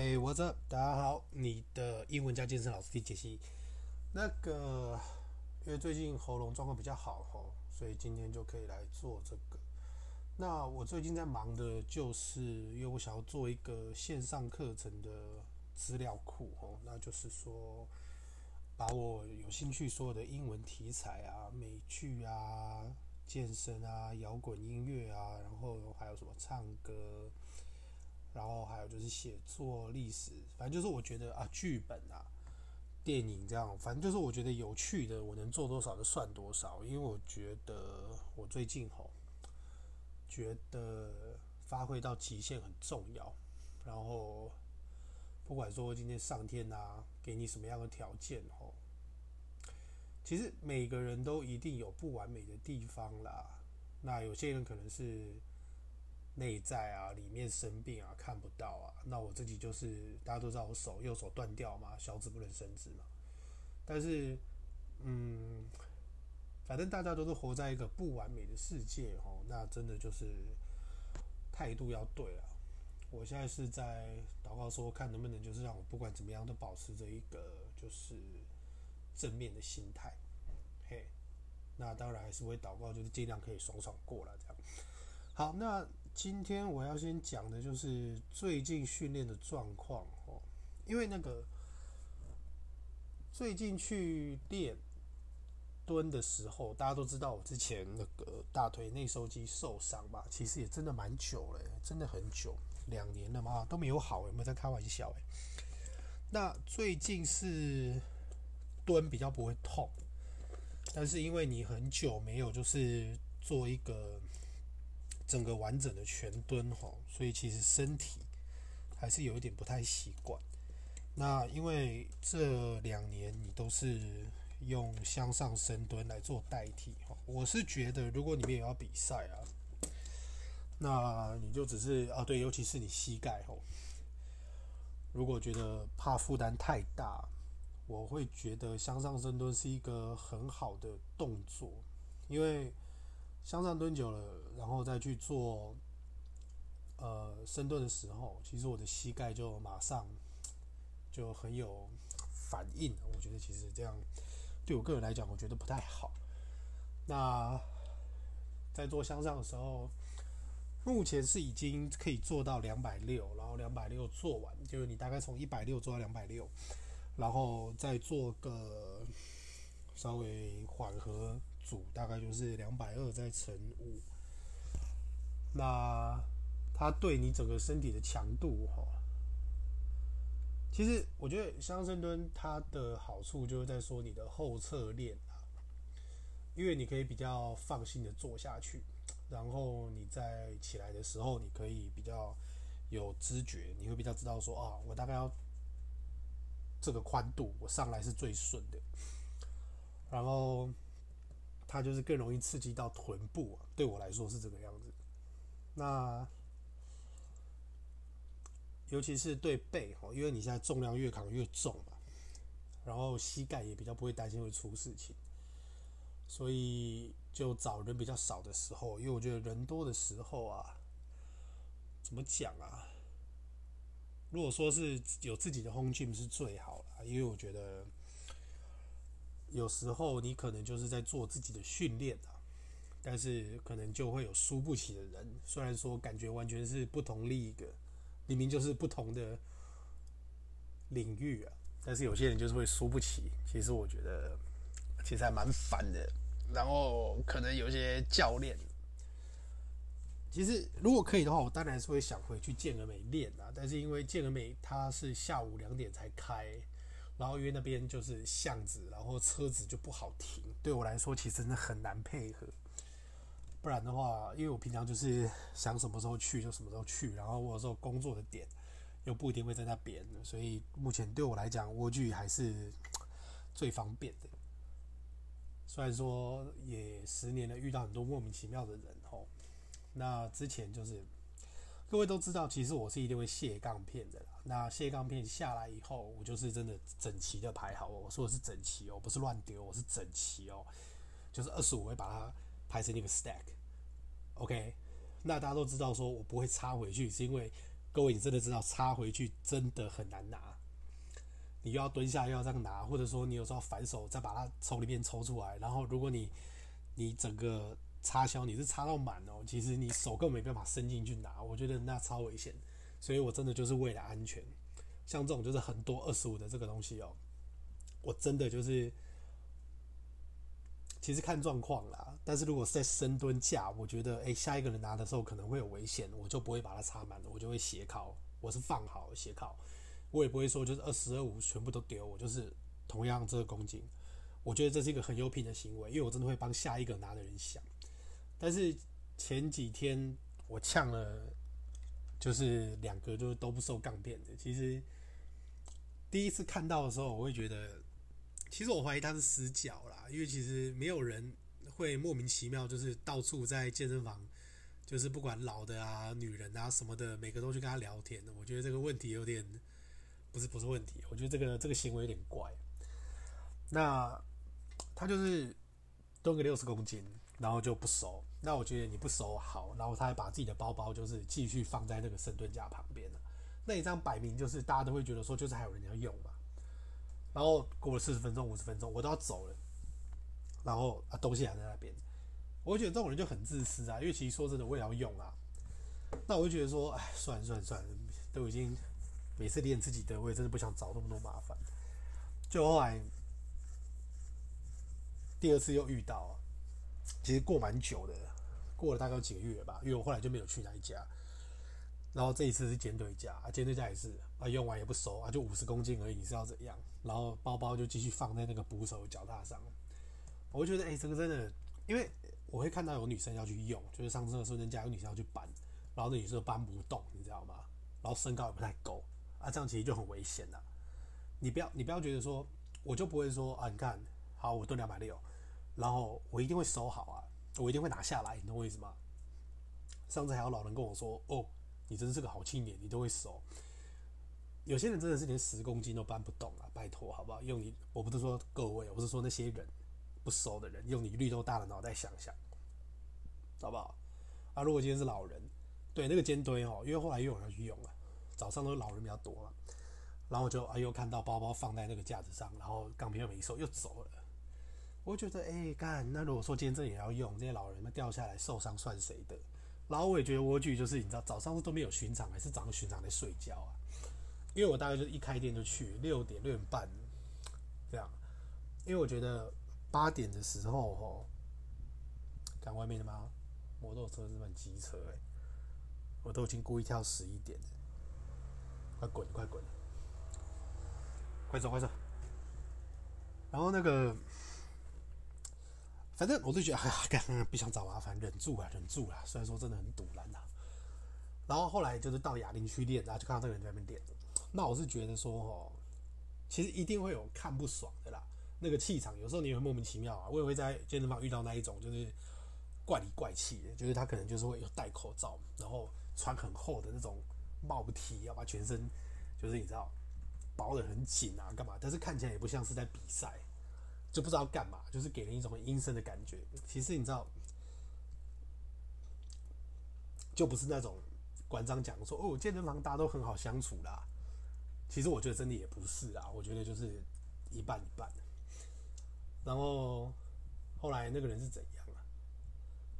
Hey, what's up？大家好，你的英文加健身老师 T 杰西。那个，因为最近喉咙状况比较好吼，所以今天就可以来做这个。那我最近在忙的就是，因为我想要做一个线上课程的资料库吼，那就是说，把我有兴趣所有的英文题材啊、美剧啊、健身啊、摇滚音乐啊，然后还有什么唱歌。然后还有就是写作、历史，反正就是我觉得啊，剧本啊、电影这样，反正就是我觉得有趣的，我能做多少就算多少。因为我觉得我最近吼，觉得发挥到极限很重要。然后不管说今天上天啊，给你什么样的条件吼，其实每个人都一定有不完美的地方啦。那有些人可能是。内在啊，里面生病啊，看不到啊。那我自己就是大家都知道，我手右手断掉嘛，小指不能伸直嘛。但是，嗯，反正大家都是活在一个不完美的世界哦。那真的就是态度要对了。我现在是在祷告说，看能不能就是让我不管怎么样都保持着一个就是正面的心态。嘿，那当然还是会祷告，就是尽量可以爽爽过了这样。好，那。今天我要先讲的就是最近训练的状况哦，因为那个最近去练蹲的时候，大家都知道我之前那个大腿内收肌受伤吧，其实也真的蛮久了，真的很久，两年了嘛，都没有好，有没有在开玩笑？哎，那最近是蹲比较不会痛，但是因为你很久没有就是做一个。整个完整的全蹲吼，所以其实身体还是有一点不太习惯。那因为这两年你都是用向上深蹲来做代替哈，我是觉得如果你们也要比赛啊，那你就只是啊对，尤其是你膝盖吼，如果觉得怕负担太大，我会觉得向上深蹲是一个很好的动作，因为。向上蹲久了，然后再去做呃深蹲的时候，其实我的膝盖就马上就很有反应。我觉得其实这样对我个人来讲，我觉得不太好。那在做向上的时候，目前是已经可以做到两百六，然后两百六做完，就是你大概从一百六做到两百六，然后再做个稍微缓和。组大概就是两百二再乘五，那它对你整个身体的强度哈，其实我觉得向上深蹲它的好处就是在说你的后侧链啊，因为你可以比较放心的坐下去，然后你在起来的时候，你可以比较有知觉，你会比较知道说啊，我大概要这个宽度，我上来是最顺的，然后。它就是更容易刺激到臀部啊，对我来说是这个样子。那尤其是对背哈，因为你现在重量越扛越重嘛，然后膝盖也比较不会担心会出事情，所以就找人比较少的时候，因为我觉得人多的时候啊，怎么讲啊？如果说是有自己的 home gym 是最好了，因为我觉得。有时候你可能就是在做自己的训练啊，但是可能就会有输不起的人。虽然说感觉完全是不同 league，明明就是不同的领域啊，但是有些人就是会输不起。其实我觉得其实还蛮烦的。然后可能有些教练，其实如果可以的话，我当然是会想回去健而美练啊。但是因为健而美它是下午两点才开。然后因为那边就是巷子，然后车子就不好停。对我来说，其实真的很难配合。不然的话，因为我平常就是想什么时候去就什么时候去，然后我有时候工作的点又不一定会在那边，所以目前对我来讲，蜗居还是最方便的。虽然说也十年了，遇到很多莫名其妙的人吼。那之前就是。各位都知道，其实我是一定会卸杠片的啦。那卸杠片下来以后，我就是真的整齐的排好。我说的是整齐哦，不是乱丢，我是整齐哦，就是二十五会把它排成一个 stack。OK，那大家都知道，说我不会插回去，是因为各位，你真的知道插回去真的很难拿，你又要蹲下又要这样拿，或者说你有时候反手再把它从里面抽出来，然后如果你你整个插销你是插到满哦，其实你手根本没办法伸进去拿，我觉得那超危险，所以我真的就是为了安全，像这种就是很多二十五的这个东西哦，我真的就是。其实看状况啦，但是如果是在深蹲架，我觉得诶，下一个人拿的时候可能会有危险，我就不会把它插满了，我就会斜靠，我是放好斜靠，我也不会说就是二十二五全部都丢，我就是同样这个公斤，我觉得这是一个很有品的行为，因为我真的会帮下一个拿的人想。但是前几天我呛了，就是两个就是都不收杠片的，其实第一次看到的时候，我会觉得。其实我怀疑他是死角啦，因为其实没有人会莫名其妙就是到处在健身房，就是不管老的啊、女人啊什么的，每个都去跟他聊天的。我觉得这个问题有点不是不是问题，我觉得这个这个行为有点怪。那他就是蹲个六十公斤，然后就不收。那我觉得你不收好，然后他还把自己的包包就是继续放在那个深蹲架旁边。那一张摆明就是大家都会觉得说，就是还有人要用嘛。然后过了四十分钟、五十分钟，我都要走了，然后啊东西还在那边，我觉得这种人就很自私啊。因为其实说真的，我也要用啊。那我就觉得说，哎，算了算了算了，都已经每次练自己的，我也真的不想找那么多麻烦。就后来第二次又遇到，其实过蛮久的，过了大概几个月吧，因为我后来就没有去那一家。然后这一次是肩推家，啊，肩推架也是啊，用完也不收啊，就五十公斤而已，你是要怎样？然后包包就继续放在那个捕手脚踏上。我就觉得，哎、欸，这个真的，因为我会看到有女生要去用，就是上次的时候人家有女生要去搬，然后那女生搬不动，你知道吗？然后身高也不太够啊，这样其实就很危险了。你不要，你不要觉得说，我就不会说啊，你看，好，我蹲两百六，然后我一定会收好啊，我一定会拿下来，你懂我意思吗？上次还有老人跟我说，哦。你真是个好青年，你都会收。有些人真的是连十公斤都搬不动啊！拜托，好不好？用你，我不是说各位，我是说那些人不收的人，用你绿豆大的脑袋想想，好不好？啊，如果今天是老人，对那个肩堆哦，因为后来又有人去用了，早上都老人比较多嘛，然后就啊又看到包包放在那个架子上，然后杠片又没收，又走了。我觉得，哎、欸，干，那如果说今天这也要用，这些老人们掉下来受伤算谁的？然后我也觉得蜗居就是你知道早上都没有巡场，还是早上巡场在睡觉啊？因为我大概就是一开店就去六点六点半这样，因为我觉得八点的时候吼，看外面的吗？摩托车是蛮机车哎，我都已经故意挑十一点，快滚快滚，快走快走，然后那个。反正我就觉得，哎呀，干，不想找麻烦，忍住啊，忍住啊。虽然说真的很赌烂呐。然后后来就是到哑铃区练，然后就看到这个人在那边练。那我是觉得说，哦，其实一定会有看不爽的啦。那个气场，有时候你会莫名其妙啊。我也会在健身房遇到那一种，就是怪里怪气的，就是他可能就是会有戴口罩，然后穿很厚的那种帽 T，要把全身就是你知道包得很紧啊，干嘛？但是看起来也不像是在比赛。就不知道干嘛，就是给人一种很阴森的感觉。其实你知道，就不是那种馆长讲说哦，健身房大家都很好相处啦。其实我觉得真的也不是啊，我觉得就是一半一半。然后后来那个人是怎样啊？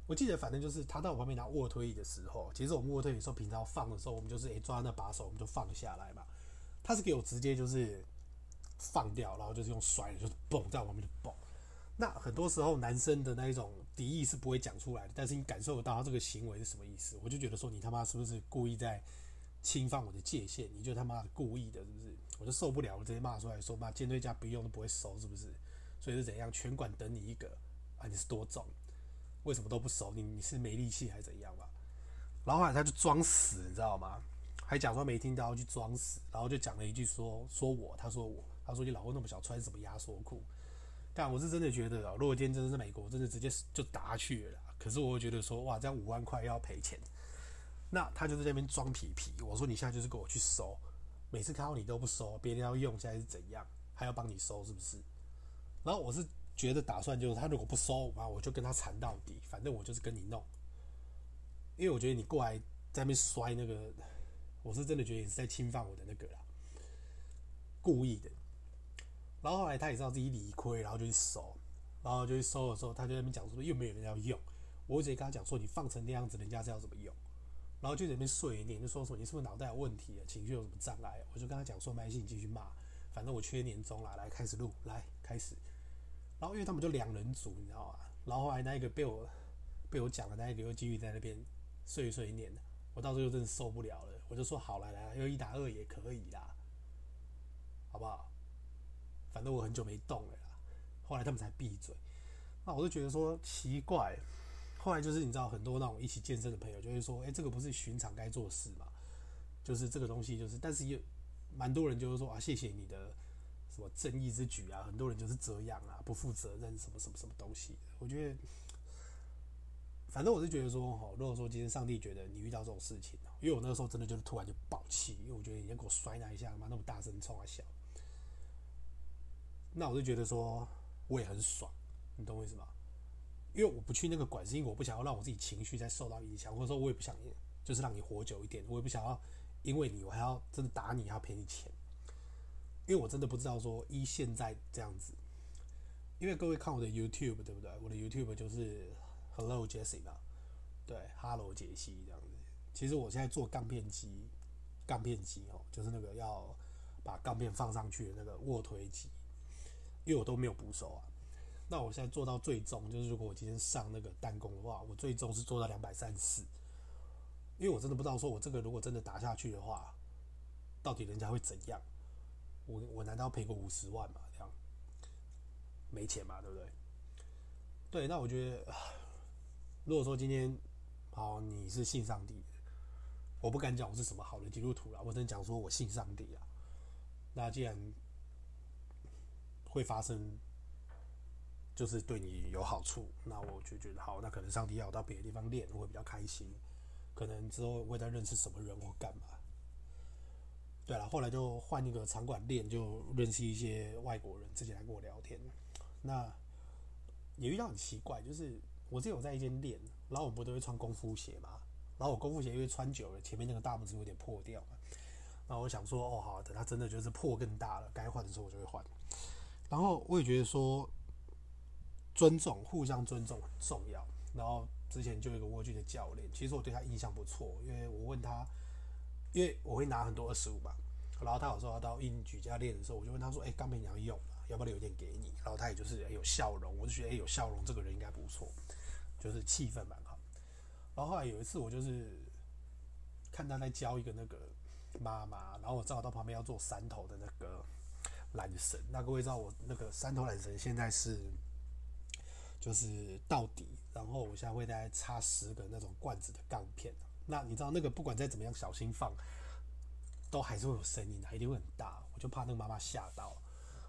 我记得反正就是他到我旁边拿卧推椅的时候，其实我们卧推椅的时候平常放的时候，我们就是诶抓那把手，我们就放下来嘛。他是给我直接就是。放掉，然后就是用甩的，就是蹦在我旁边就蹦。那很多时候男生的那一种敌意是不会讲出来的，但是你感受得到他这个行为是什么意思？我就觉得说你他妈是不是故意在侵犯我的界限？你就他妈的故意的，是不是？我就受不了，我直接骂出来说：妈，肩推架不用都不会收，是不是？所以是怎样？全馆等你一个啊？你是多重？为什么都不收？你你是没力气还是怎样吧？然后后来他就装死，你知道吗？还讲说没听到，去装死，然后就讲了一句说说我，他说我。他说：“你老公那么小，穿什么压缩裤？”但我是真的觉得啊，如果今天真的是美国，真的直接就打去了。可是我会觉得说，哇，这样五万块要赔钱。那他就在那边装皮皮。我说：“你现在就是给我去收，每次看到你都不收，别人要用，现在是怎样？还要帮你收，是不是？”然后我是觉得打算就是，他如果不收，啊，我就跟他缠到底，反正我就是跟你弄。因为我觉得你过来在那边摔那个我是真的觉得你是在侵犯我的那个啦，故意的。然后后来他也知道自己理亏，然后就去收，然后就去收的时候，他就在那边讲说又没有人要用，我直接跟他讲说你放成那样子，人家是要怎么用？然后就在那边碎一点，就说说你是不是脑袋有问题啊，情绪有什么障碍？我就跟他讲说没关系，你继续骂，反正我缺年终了，来开始录，来开始。然后因为他们就两人组，你知道吗？然后后来那一个被我被我讲的那一个又继续在那边碎碎念，我到时候又真的受不了了，我就说好来来，又一打二也可以啦，好不好？反正我很久没动了啦。后来他们才闭嘴，那我就觉得说奇怪。后来就是你知道很多那种一起健身的朋友就会说，哎，这个不是寻常该做的事嘛？就是这个东西就是，但是也蛮多人就是说啊，谢谢你的什么正义之举啊，很多人就是这样啊，不负责任什么什么什么东西。我觉得，反正我是觉得说，哈，如果说今天上帝觉得你遇到这种事情，因为我那个时候真的就是突然就爆气，因为我觉得你要给我摔那一下，妈那么大声冲啊笑，那我就觉得说我也很爽，你懂我意思吗？因为我不去那个馆，是因为我不想要让我自己情绪再受到影响，或者说我也不想，就是让你活久一点，我也不想要因为你我还要真的打你，还要赔你钱，因为我真的不知道说依现在这样子，因为各位看我的 YouTube 对不对？我的 YouTube 就是 Hello Jessie 嘛，对，Hello 杰西这样子。其实我现在做杠片机，杠片机哦，就是那个要把杠片放上去的那个卧推机，因为我都没有补手啊。那我现在做到最重，就是如果我今天上那个弹弓的话，我最重是做到两百三十四，因为我真的不知道说我这个如果真的打下去的话，到底人家会怎样？我我难道赔个五十万嘛？这样没钱嘛？对不对？对，那我觉得，如果说今天好，你是信上帝的，我不敢讲我是什么好的基督徒啦，我只能讲说我信上帝啊。那既然会发生。就是对你有好处，那我就觉得好，那可能上帝要我到别的地方练，我会比较开心。可能之后会再认识什么人或干嘛。对了，后来就换一个场馆练，就认识一些外国人，自己来跟我聊天。那也遇到很奇怪，就是我之前有在一间练，然后我们不都会穿功夫鞋嘛？然后我功夫鞋因为穿久了，前面那个大拇指有点破掉嘛。那我想说，哦，好，等它真的就是破更大了，该换的时候我就会换。然后我也觉得说。尊重，互相尊重很重要。然后之前就有一个卧具的教练，其实我对他印象不错，因为我问他，因为我会拿很多二十五嘛，然后他有时候要到硬举家练的时候，我就问他说：“哎，钢片你要用吗？要不要留一点给你？”然后他也就是有笑容，我就觉得哎，有笑容这个人应该不错，就是气氛蛮好。然后后来有一次我就是看他在教一个那个妈妈，然后我正好到旁边要做三头的那个缆绳。那各位知道我那个三头缆绳现在是。就是到底，然后我现在会大概插十个那种罐子的杠片。那你知道那个不管再怎么样小心放，都还是会有声音的，一定会很大。我就怕那个妈妈吓到，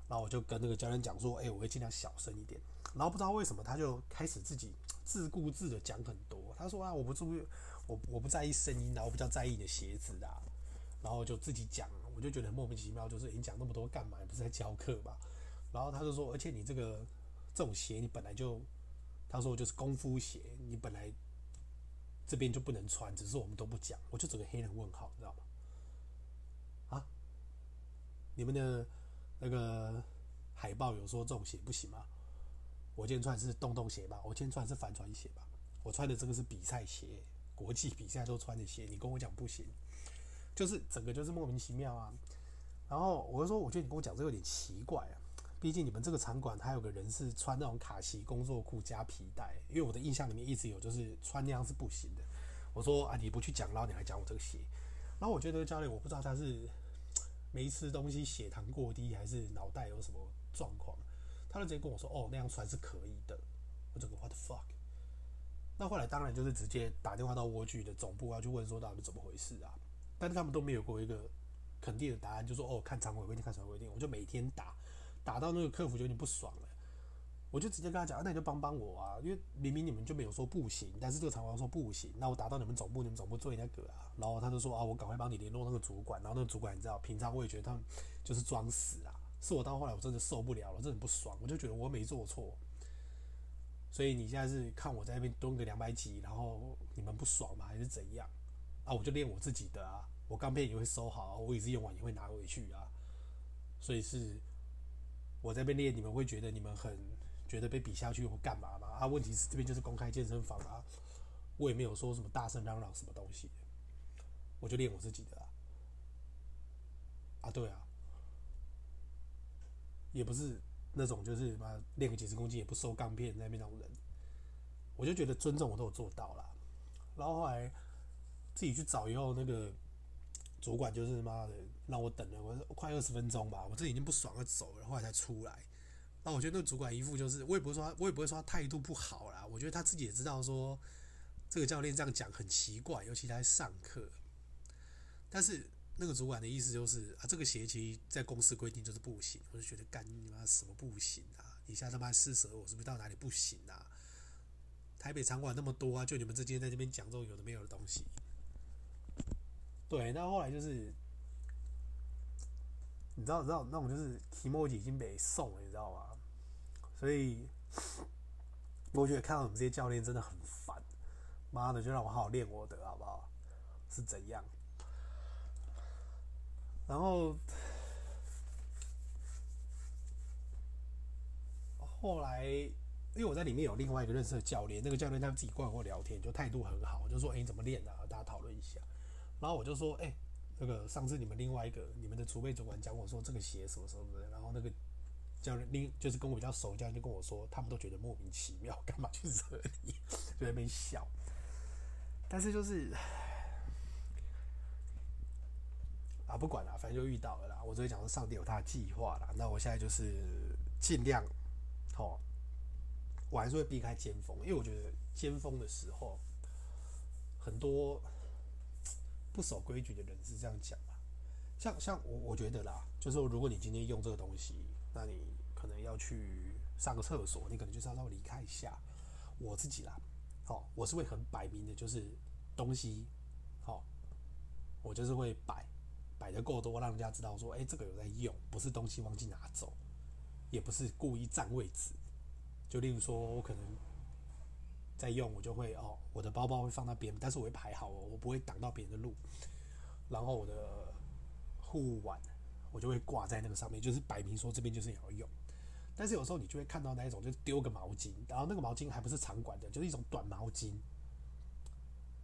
然后我就跟那个教练讲说：“哎，我会尽量小声一点。”然后不知道为什么他就开始自己自顾自的讲很多。他说：“啊，我不注意，我我不在意声音的，我比较在意你的鞋子的。”然后就自己讲，我就觉得很莫名其妙，就是你讲那么多干嘛？你不是在教课吧？然后他就说：“而且你这个。”这种鞋你本来就，他说就是功夫鞋，你本来这边就不能穿，只是我们都不讲，我就整个黑人问号，你知道吗？啊？你们的那个海报有说这种鞋不行吗？我今天穿的是洞洞鞋吧？我今天穿的是帆船鞋吧？我穿的这个是比赛鞋，国际比赛都穿的鞋，你跟我讲不行，就是整个就是莫名其妙啊。然后我就说，我觉得你跟我讲这个有点奇怪啊。毕竟你们这个场馆，还有个人是穿那种卡其工作裤加皮带，因为我的印象里面一直有就是穿那样是不行的。我说啊，你不去讲，然后你还讲我这个鞋，然后我觉得教练我不知道他是没吃东西血糖过低，还是脑袋有什么状况，他就直接跟我说哦，那样穿是可以的。我整个 what the fuck？那后来当然就是直接打电话到蜗居的总部要去问说到底怎么回事啊，但是他们都没有给我一个肯定的答案，就说哦，看场馆规定，看场馆规定，我就每天打。打到那个客服就有点不爽了，我就直接跟他讲，那你就帮帮我啊，因为明明你们就没有说不行，但是这个厂方说不行，那我打到你们总部，你们总部做那个啊，然后他就说啊，我赶快帮你联络那个主管，然后那个主管你知道，平常我也觉得他们就是装死啊，是我到后来我真的受不了了，真的很不爽，我就觉得我没做错，所以你现在是看我在那边蹲个两百几，然后你们不爽吗？还是怎样？啊，我就练我自己的啊，我钢片也会收好，我也是用完也会拿回去啊。所以是我在边练，你们会觉得你们很觉得被比下去或干嘛吗？啊，问题是这边就是公开健身房啊，我也没有说什么大声嚷嚷什么东西，我就练我自己的啊。啊，对啊，也不是那种就是嘛练个几十公斤也不收钢片那边那种人，我就觉得尊重我都有做到了。然后后来自己去找以后，那个主管就是妈的让我等了我快二十分钟吧，我这已经不爽了走了，后来才出来。那我觉得那主管一副就是，我也不会说，我也不会说他态度不好啦。我觉得他自己也知道说这个教练这样讲很奇怪，尤其他在上课。但是那个主管的意思就是啊，这个学期在公司规定就是不行。我就觉得干你妈什么不行啊？你现在他妈施舍我是不是到哪里不行啊？台北场馆那么多啊，就你们之间在这边讲这种有的没有的东西。对，那后来就是，你知道，你知道那种就是提莫已经被送了，你知道吗？所以我觉得看到你们这些教练真的很烦。妈的，就让我好好练我的好不好？是怎样？然后后来。因为我在里面有另外一个认识的教练，那个教练他自己过来跟我聊天，就态度很好，就说：“哎，你怎么练的啊？大家讨论一下。”然后我就说：“哎，那个上次你们另外一个你们的储备主管讲我说这个鞋什么什么的，然后那个教练另就是跟我比较熟教练就跟我说，他们都觉得莫名其妙，干嘛去惹你？就在那边笑。但是就是啊，不管了，反正就遇到了啦。我只会讲说上帝有他的计划啦。那我现在就是尽量，好。我还是会避开尖峰，因为我觉得尖峰的时候，很多不守规矩的人是这样讲嘛。像像我我觉得啦，就是说如果你今天用这个东西，那你可能要去上个厕所，你可能就是要稍微离开一下。我自己啦，好，我是会很摆明的，就是东西，好，我就是会摆摆得够多，让人家知道说，哎，这个有在用，不是东西忘记拿走，也不是故意占位置。就例如说，我可能在用，我就会哦，我的包包会放那边，但是我会排好哦，我不会挡到别人的路。然后我的护腕，我就会挂在那个上面，就是摆明说这边就是要用。但是有时候你就会看到那一种，就丢个毛巾，然后那个毛巾还不是长管的，就是一种短毛巾，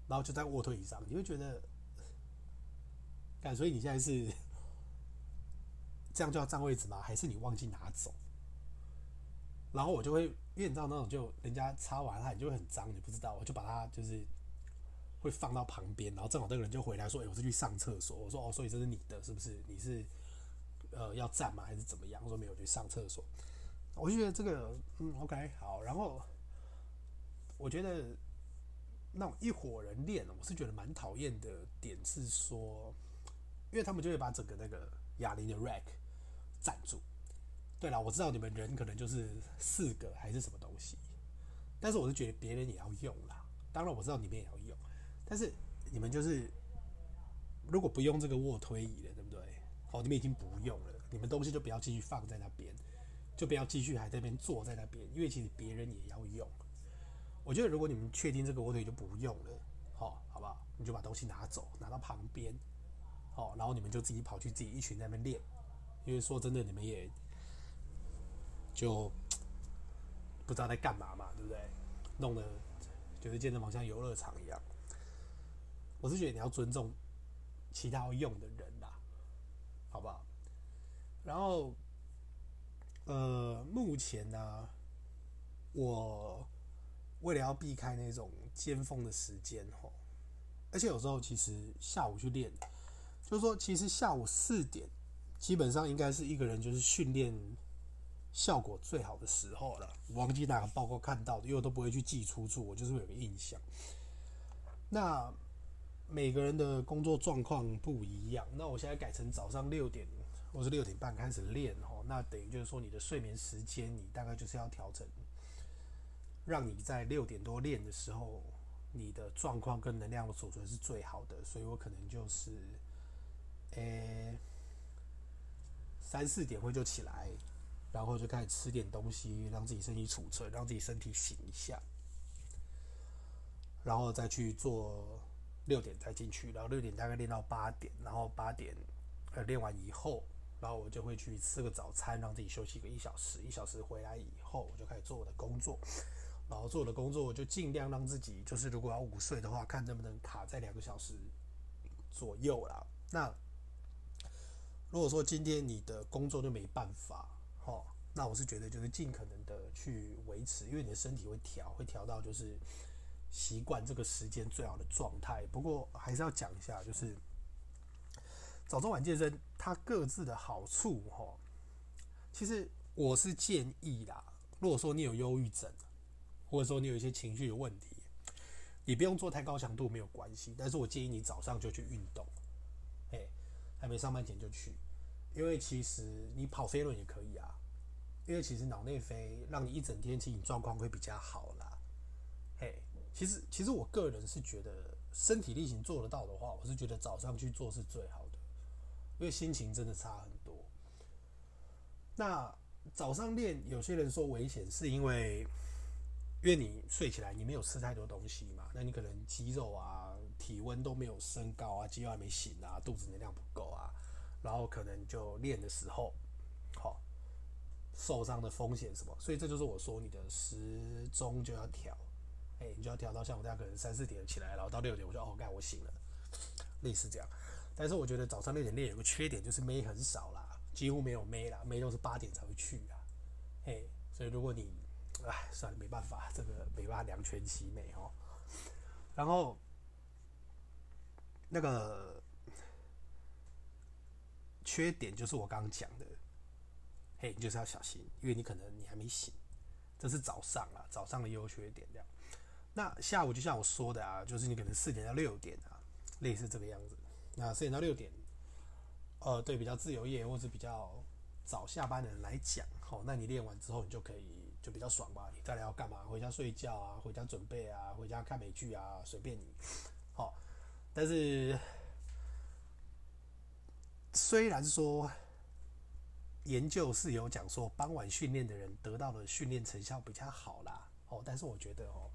然后就在卧推椅上，你会觉得，干，所以你现在是这样就要占位置吗？还是你忘记拿走？然后我就会，因为你知道那种就人家擦完它，你就会很脏，你不知道，我就把它就是会放到旁边，然后正好那个人就回来说：“哎，我是去上厕所。”我说：“哦，所以这是你的，是不是？你是呃要站吗？还是怎么样？”我说：“没有，去上厕所。”我就觉得这个嗯，OK，好。然后我觉得那种一伙人练，我是觉得蛮讨厌的点是说，因为他们就会把整个那个哑铃的 rack 占住。对啦，我知道你们人可能就是四个还是什么东西，但是我是觉得别人也要用啦。当然我知道你们也要用，但是你们就是如果不用这个卧推椅了，对不对？好，你们已经不用了，你们东西就不要继续放在那边，就不要继续还在那边坐在那边，因为其实别人也要用。我觉得如果你们确定这个卧推椅就不用了，好，好不好？你就把东西拿走，拿到旁边，好，然后你们就自己跑去自己一群那边练，因为说真的，你们也。就不知道在干嘛嘛，对不对？弄得就是健身房像游乐场一样。我是觉得你要尊重其他要用的人啦，好不好？然后，呃，目前呢、我为了要避开那种尖峰的时间吼，而且有时候其实下午去练，就是说其实下午四点基本上应该是一个人就是训练。效果最好的时候了，忘记哪个报告看到的，因为我都不会去记出处，我就是有个印象。那每个人的工作状况不一样，那我现在改成早上六点，或是六点半开始练哦，那等于就是说你的睡眠时间，你大概就是要调整，让你在六点多练的时候，你的状况跟能量的储存是最好的，所以我可能就是，诶、三四点会就起来。然后就开始吃点东西，让自己身体储存，让自己身体醒一下，然后再去做六点再进去，然后六点大概练到八点，然后八点呃练完以后，然后我就会去吃个早餐，让自己休息个一小时，一小时回来以后，我就开始做我的工作。然后做我的工作，我就尽量让自己，就是如果要午睡的话，看能不能卡在两个小时左右啦。那如果说今天你的工作就没办法，那我是觉得就是尽可能的去维持，因为你的身体会调，会调到就是习惯这个时间最好的状态。不过还是要讲一下，就是早中晚健身它各自的好处，哈，其实我是建议啦，如果说你有忧郁症。或者说你有一些情绪的问题，你不用做太高强度没有关系，但是我建议你早上就去运动，哎，还没上班前就去，因为其实你跑飞轮也可以啊，因为其实脑内啡让你一整天其实状况会比较好啦，嘿，其实其实我个人是觉得身体力行做得到的话，我是觉得早上去做是最好的，因为心情真的差很多。那早上练，有些人说危险是因为。因为你睡起来，你没有吃太多东西嘛，那你可能肌肉啊、体温都没有升高啊，肌肉还没醒啊，肚子能量不够啊，然后可能就练的时候，受伤的风险什么，所以这就是我说你的时钟就要调，哎，你就要调到像我这样可能三四点起来，然后到六点我就哦，干我醒了，类似这样。但是我觉得早上六点练有个缺点就是妹很少啦，几乎没有妹啦，妹都是八点才会去啊，嘿，所以如果你。哎，算了，没办法，这个没办法两全其美哦。然后那个缺点就是我刚刚讲的，嘿，你就是要小心，因为你可能你还没醒，这是早上啊，早上的优缺点这样。那下午就像我说的啊，就是你可能四点到六点啊，类似这个样子。那四点到六点，呃，对比较自由业或者比较早下班的人来讲，好，那你练完之后，你就可以。就比较爽吧，你再来要干嘛？回家睡觉啊，回家准备啊，回家看美剧啊，随便你。好，但是虽然说研究是有讲说傍晚训练的人得到的训练成效比较好啦，哦，但是我觉得哦，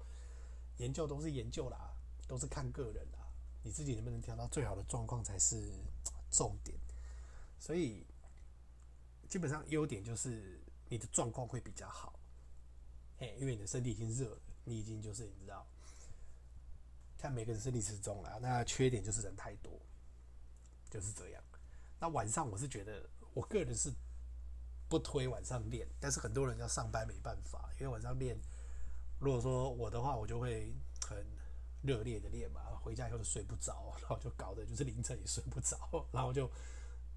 研究都是研究啦，都是看个人啦，你自己能不能调到最好的状况才是重点。所以基本上优点就是你的状况会比较好。因为你的身体已经热了，你已经就是你知道，看每个人身体时钟了。那缺点就是人太多，就是这样。那晚上我是觉得，我个人是不推晚上练，但是很多人要上班没办法，因为晚上练，如果说我的话，我就会很热烈的练嘛，回家以后就睡不着，然后就搞得就是凌晨也睡不着，然后就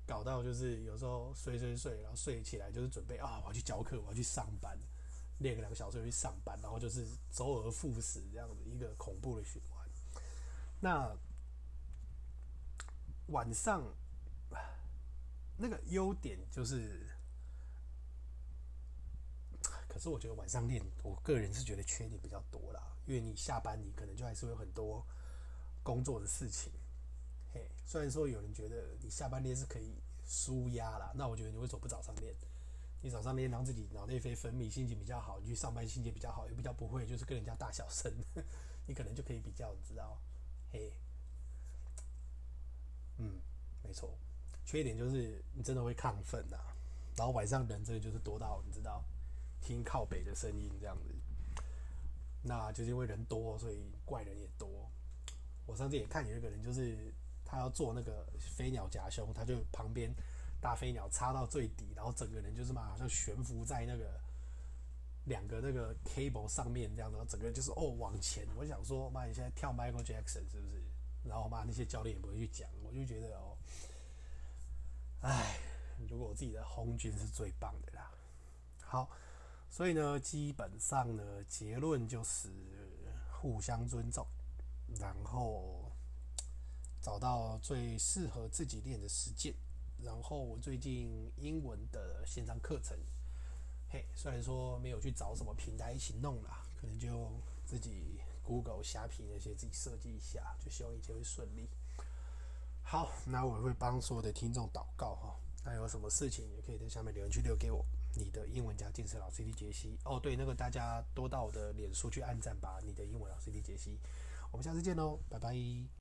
搞到就是有时候睡睡睡，然后睡起来就是准备啊，我要去教课，我要去上班。练个两个小时去上班，然后就是周而复始这样子一个恐怖的循环。那晚上那个优点就是，可是我觉得晚上练，我个人是觉得缺点比较多啦，因为你下班你可能就还是会有很多工作的事情。嘿，虽然说有人觉得你下班练是可以舒压啦，那我觉得你为什么不早上练？你早上练，让自己脑内啡分泌，心情比较好，你去上班心情比较好，也比较不会就是跟人家大小声，你可能就可以比较知道，嘿，嗯，没错，缺点就是你真的会亢奋呐，然后晚上人真的就是多到你知道，听靠北的声音这样子，那就是因为人多，所以怪人也多。我上次也看有一个人，就是他要做那个飞鸟夹胸，他就旁边。大飞鸟插到最底，然后整个人就是嘛，好像悬浮在那个两个那个 cable 上面这样子，然后整个就是哦往前。我想说，妈，你现在跳 Michael Jackson 是不是？然后嘛，那些教练也不会去讲，我就觉得哦，哎，如果我自己的红军是最棒的啦。好，所以呢，基本上呢，结论就是互相尊重，然后找到最适合自己练的时间。然后我最近英文的线上课程，嘿，虽然说没有去找什么平台一起弄啦，可能就自己 Google 虾皮那些自己设计一下，就希望一切会顺利。好，那我会帮所有的听众祷告哈，那有什么事情也可以在下面留言区留给我。你的英文家健身老师 CD 杰西哦，对，那个大家多到我的脸书去按赞吧，你的英文老师 CD 杰西，我们下次见喽，拜拜。